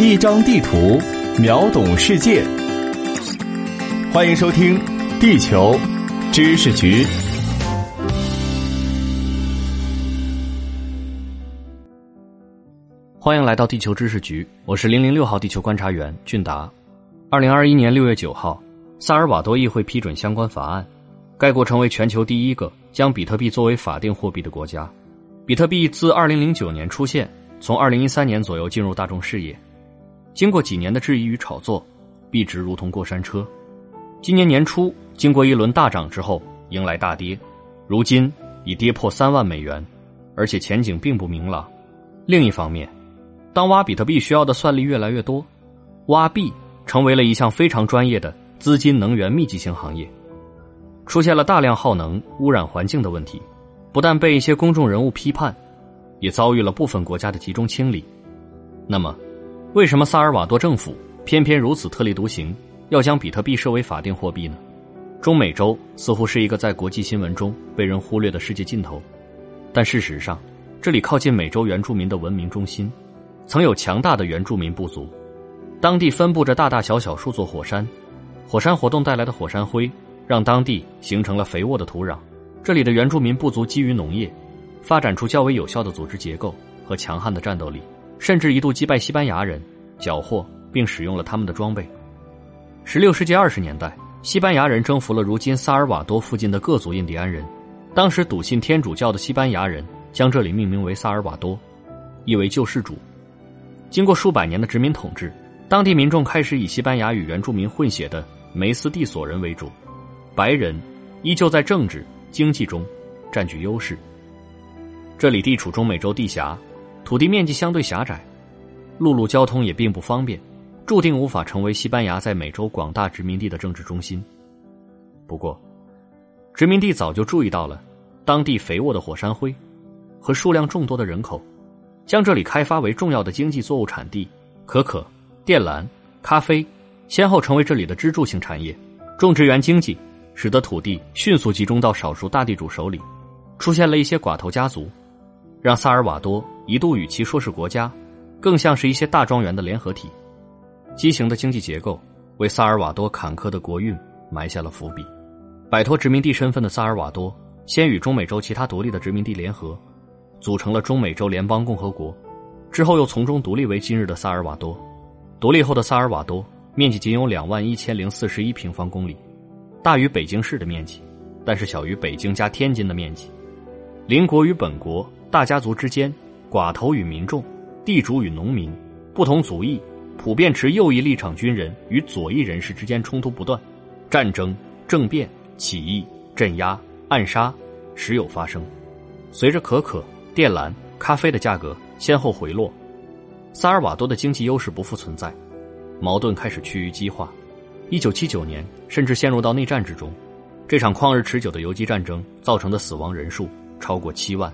一张地图，秒懂世界。欢迎收听《地球知识局》。欢迎来到地球知识局，我是零零六号地球观察员俊达。二零二一年六月九号，萨尔瓦多议会批准相关法案，该国成为全球第一个将比特币作为法定货币的国家。比特币自二零零九年出现，从二零一三年左右进入大众视野。经过几年的质疑与炒作，币值如同过山车。今年年初，经过一轮大涨之后，迎来大跌，如今已跌破三万美元，而且前景并不明朗。另一方面，当挖比特币需要的算力越来越多，挖币成为了一项非常专业的资金能源密集型行业，出现了大量耗能、污染环境的问题，不但被一些公众人物批判，也遭遇了部分国家的集中清理。那么，为什么萨尔瓦多政府偏偏如此特立独行，要将比特币设为法定货币呢？中美洲似乎是一个在国际新闻中被人忽略的世界尽头，但事实上，这里靠近美洲原住民的文明中心。曾有强大的原住民部族，当地分布着大大小小数座火山，火山活动带来的火山灰让当地形成了肥沃的土壤。这里的原住民部族基于农业，发展出较为有效的组织结构和强悍的战斗力，甚至一度击败西班牙人，缴获并使用了他们的装备。十六世纪二十年代，西班牙人征服了如今萨尔瓦多附近的各族印第安人，当时笃信天主教的西班牙人将这里命名为萨尔瓦多，意为救世主。经过数百年的殖民统治，当地民众开始以西班牙与原住民混血的梅斯蒂索人为主，白人依旧在政治经济中占据优势。这里地处中美洲地峡，土地面积相对狭窄，陆路交通也并不方便，注定无法成为西班牙在美洲广大殖民地的政治中心。不过，殖民地早就注意到了当地肥沃的火山灰和数量众多的人口。将这里开发为重要的经济作物产地，可可、靛蓝、咖啡，先后成为这里的支柱性产业。种植园经济使得土地迅速集中到少数大地主手里，出现了一些寡头家族，让萨尔瓦多一度与其说是国家，更像是一些大庄园的联合体。畸形的经济结构为萨尔瓦多坎坷的国运埋下了伏笔。摆脱殖民地身份的萨尔瓦多，先与中美洲其他独立的殖民地联合。组成了中美洲联邦共和国，之后又从中独立为今日的萨尔瓦多。独立后的萨尔瓦多面积仅有两万一千零四十一平方公里，大于北京市的面积，但是小于北京加天津的面积。邻国与本国、大家族之间、寡头与民众、地主与农民、不同族裔、普遍持右翼立场军人与左翼人士之间冲突不断，战争、政变、起义、镇压、暗杀时有发生。随着可可。电缆、咖啡的价格先后回落，萨尔瓦多的经济优势不复存在，矛盾开始趋于激化。一九七九年，甚至陷入到内战之中。这场旷日持久的游击战争造成的死亡人数超过七万，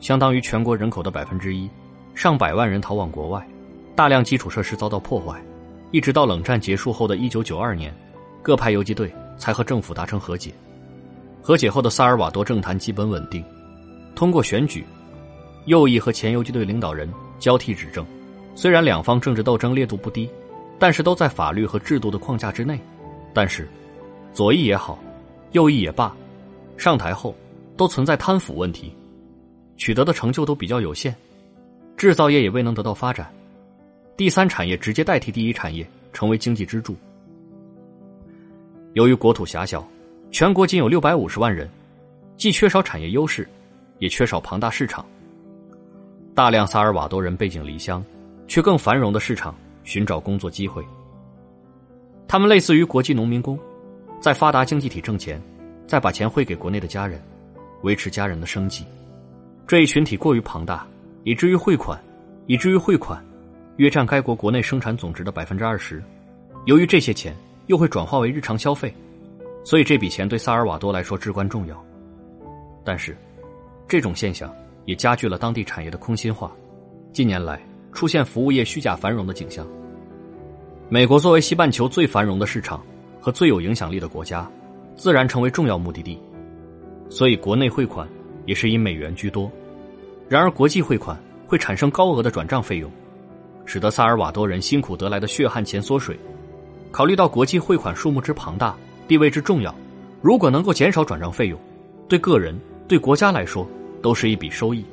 相当于全国人口的百分之一。上百万人逃往国外，大量基础设施遭到破坏。一直到冷战结束后的一九九二年，各派游击队才和政府达成和解。和解后的萨尔瓦多政坛基本稳定，通过选举。右翼和前游击队领导人交替执政，虽然两方政治斗争烈度不低，但是都在法律和制度的框架之内。但是，左翼也好，右翼也罢，上台后都存在贪腐问题，取得的成就都比较有限，制造业也未能得到发展，第三产业直接代替第一产业成为经济支柱。由于国土狭小，全国仅有六百五十万人，既缺少产业优势，也缺少庞大市场。大量萨尔瓦多人背井离乡，去更繁荣的市场寻找工作机会。他们类似于国际农民工，在发达经济体挣钱，再把钱汇给国内的家人，维持家人的生计。这一群体过于庞大，以至于汇款，以至于汇款，约占该国国内生产总值的百分之二十。由于这些钱又会转化为日常消费，所以这笔钱对萨尔瓦多来说至关重要。但是，这种现象。也加剧了当地产业的空心化，近年来出现服务业虚假繁荣的景象。美国作为西半球最繁荣的市场和最有影响力的国家，自然成为重要目的地，所以国内汇款也是以美元居多。然而，国际汇款会产生高额的转账费用，使得萨尔瓦多人辛苦得来的血汗钱缩水。考虑到国际汇款数目之庞大、地位之重要，如果能够减少转账费用，对个人、对国家来说都是一笔收益。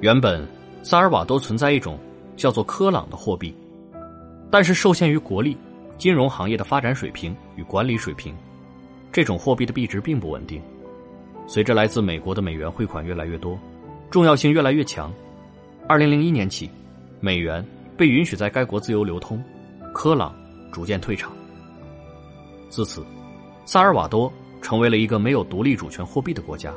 原本萨尔瓦多存在一种叫做科朗的货币，但是受限于国力、金融行业的发展水平与管理水平，这种货币的币值并不稳定。随着来自美国的美元汇款越来越多，重要性越来越强，二零零一年起，美元被允许在该国自由流通，科朗逐渐退场。自此，萨尔瓦多成为了一个没有独立主权货币的国家。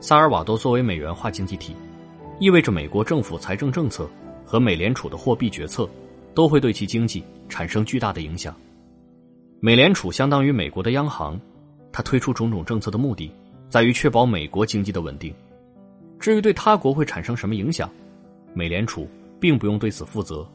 萨尔瓦多作为美元化经济体。意味着美国政府财政政策和美联储的货币决策都会对其经济产生巨大的影响。美联储相当于美国的央行，它推出种种政策的目的在于确保美国经济的稳定。至于对他国会产生什么影响，美联储并不用对此负责。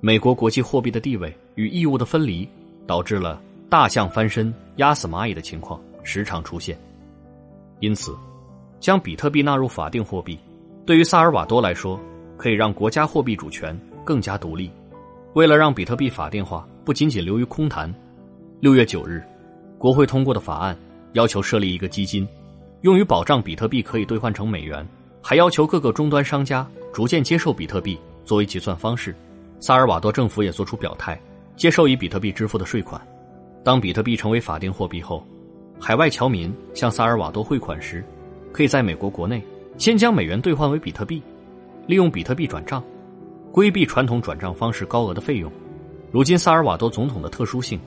美国国际货币的地位与义务的分离，导致了大象翻身压死蚂蚁的情况时常出现。因此，将比特币纳入法定货币。对于萨尔瓦多来说，可以让国家货币主权更加独立。为了让比特币法定化不仅仅流于空谈，六月九日，国会通过的法案要求设立一个基金，用于保障比特币可以兑换成美元，还要求各个终端商家逐渐接受比特币作为结算方式。萨尔瓦多政府也作出表态，接受以比特币支付的税款。当比特币成为法定货币后，海外侨民向萨尔瓦多汇款时，可以在美国国内。先将美元兑换为比特币，利用比特币转账，规避传统转账方式高额的费用。如今，萨尔瓦多总统的特殊性，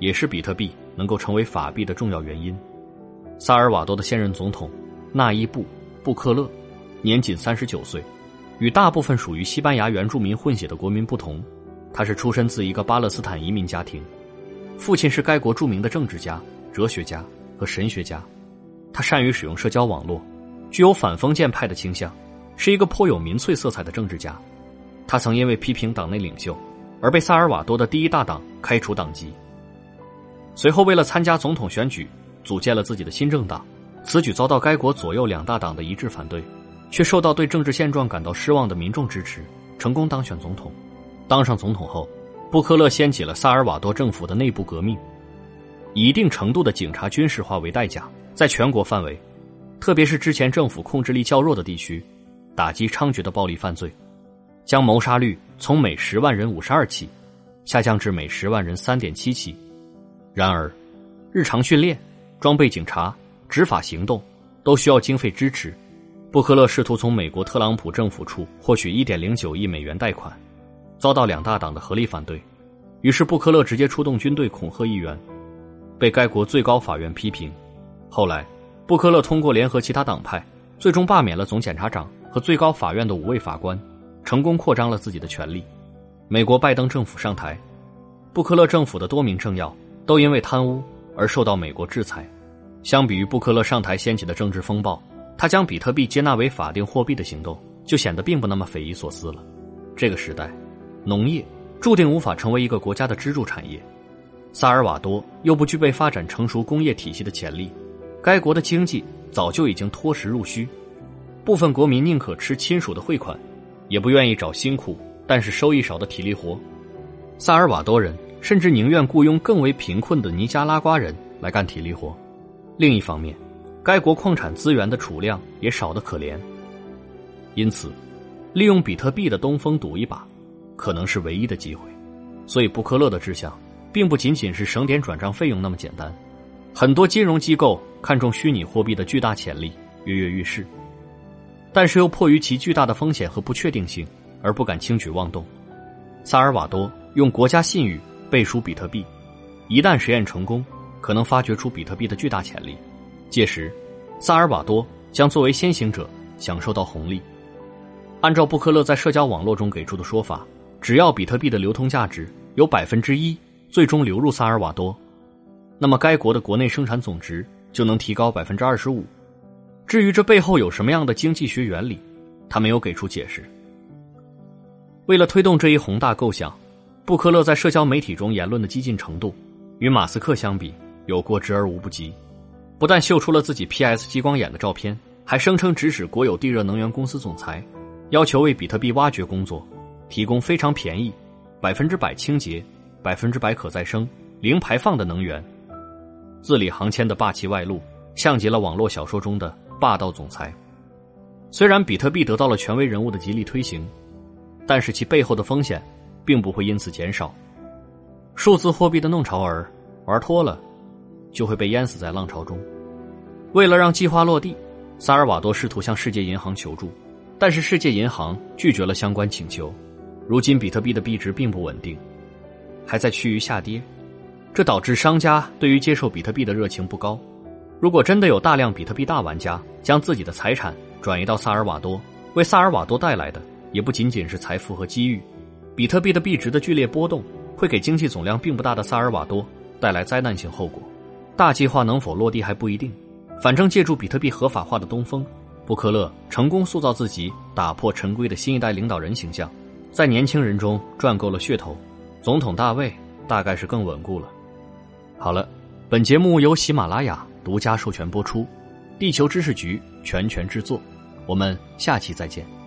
也是比特币能够成为法币的重要原因。萨尔瓦多的现任总统纳伊布·布克勒年仅三十九岁，与大部分属于西班牙原住民混血的国民不同，他是出身自一个巴勒斯坦移民家庭，父亲是该国著名的政治家、哲学家和神学家，他善于使用社交网络。具有反封建派的倾向，是一个颇有民粹色彩的政治家。他曾因为批评党内领袖，而被萨尔瓦多的第一大党开除党籍。随后，为了参加总统选举，组建了自己的新政党。此举遭到该国左右两大党的一致反对，却受到对政治现状感到失望的民众支持，成功当选总统。当上总统后，布克勒掀起了萨尔瓦多政府的内部革命，以一定程度的警察军事化为代价，在全国范围。特别是之前政府控制力较弱的地区，打击猖獗的暴力犯罪，将谋杀率从每十万人五十二起，下降至每十万人三点七起。然而，日常训练、装备警察、执法行动都需要经费支持。布克勒试图从美国特朗普政府处获取一点零九亿美元贷款，遭到两大党的合力反对。于是，布克勒直接出动军队恐吓议员，被该国最高法院批评。后来。布克勒通过联合其他党派，最终罢免了总检察长和最高法院的五位法官，成功扩张了自己的权力。美国拜登政府上台，布克勒政府的多名政要都因为贪污而受到美国制裁。相比于布克勒上台掀起的政治风暴，他将比特币接纳为法定货币的行动就显得并不那么匪夷所思了。这个时代，农业注定无法成为一个国家的支柱产业，萨尔瓦多又不具备发展成熟工业体系的潜力。该国的经济早就已经脱实入虚，部分国民宁可吃亲属的汇款，也不愿意找辛苦但是收益少的体力活。萨尔瓦多人甚至宁愿雇佣更为贫困的尼加拉瓜人来干体力活。另一方面，该国矿产资源的储量也少得可怜，因此，利用比特币的东风赌一把，可能是唯一的机会。所以，布克勒的志向并不仅仅是省点转账费用那么简单。很多金融机构看重虚拟货币的巨大潜力，跃跃欲试，但是又迫于其巨大的风险和不确定性而不敢轻举妄动。萨尔瓦多用国家信誉背书比特币，一旦实验成功，可能发掘出比特币的巨大潜力，届时，萨尔瓦多将作为先行者享受到红利。按照布克勒在社交网络中给出的说法，只要比特币的流通价值有百分之一最终流入萨尔瓦多。那么，该国的国内生产总值就能提高百分之二十五。至于这背后有什么样的经济学原理，他没有给出解释。为了推动这一宏大构想，布克勒在社交媒体中言论的激进程度，与马斯克相比有过之而无不及。不但秀出了自己 PS 激光眼的照片，还声称指使国有地热能源公司总裁，要求为比特币挖掘工作，提供非常便宜、百分之百清洁、百分之百可再生、零排放的能源。字里行间的霸气外露，像极了网络小说中的霸道总裁。虽然比特币得到了权威人物的极力推行，但是其背后的风险，并不会因此减少。数字货币的弄潮儿玩脱了，就会被淹死在浪潮中。为了让计划落地，萨尔瓦多试图向世界银行求助，但是世界银行拒绝了相关请求。如今比特币的币值并不稳定，还在趋于下跌，这导致商家对于接受比特币的热情不高。如果真的有大量比特币大玩家将自己的财产转移到萨尔瓦多，为萨尔瓦多带来的也不仅仅是财富和机遇。比特币的币值的剧烈波动会给经济总量并不大的萨尔瓦多带来灾难性后果。大计划能否落地还不一定。反正借助比特币合法化的东风，布克勒成功塑造自己打破陈规的新一代领导人形象，在年轻人中赚够了噱头，总统大卫大概是更稳固了。好了，本节目由喜马拉雅独家授权播出，地球知识局全权制作，我们下期再见。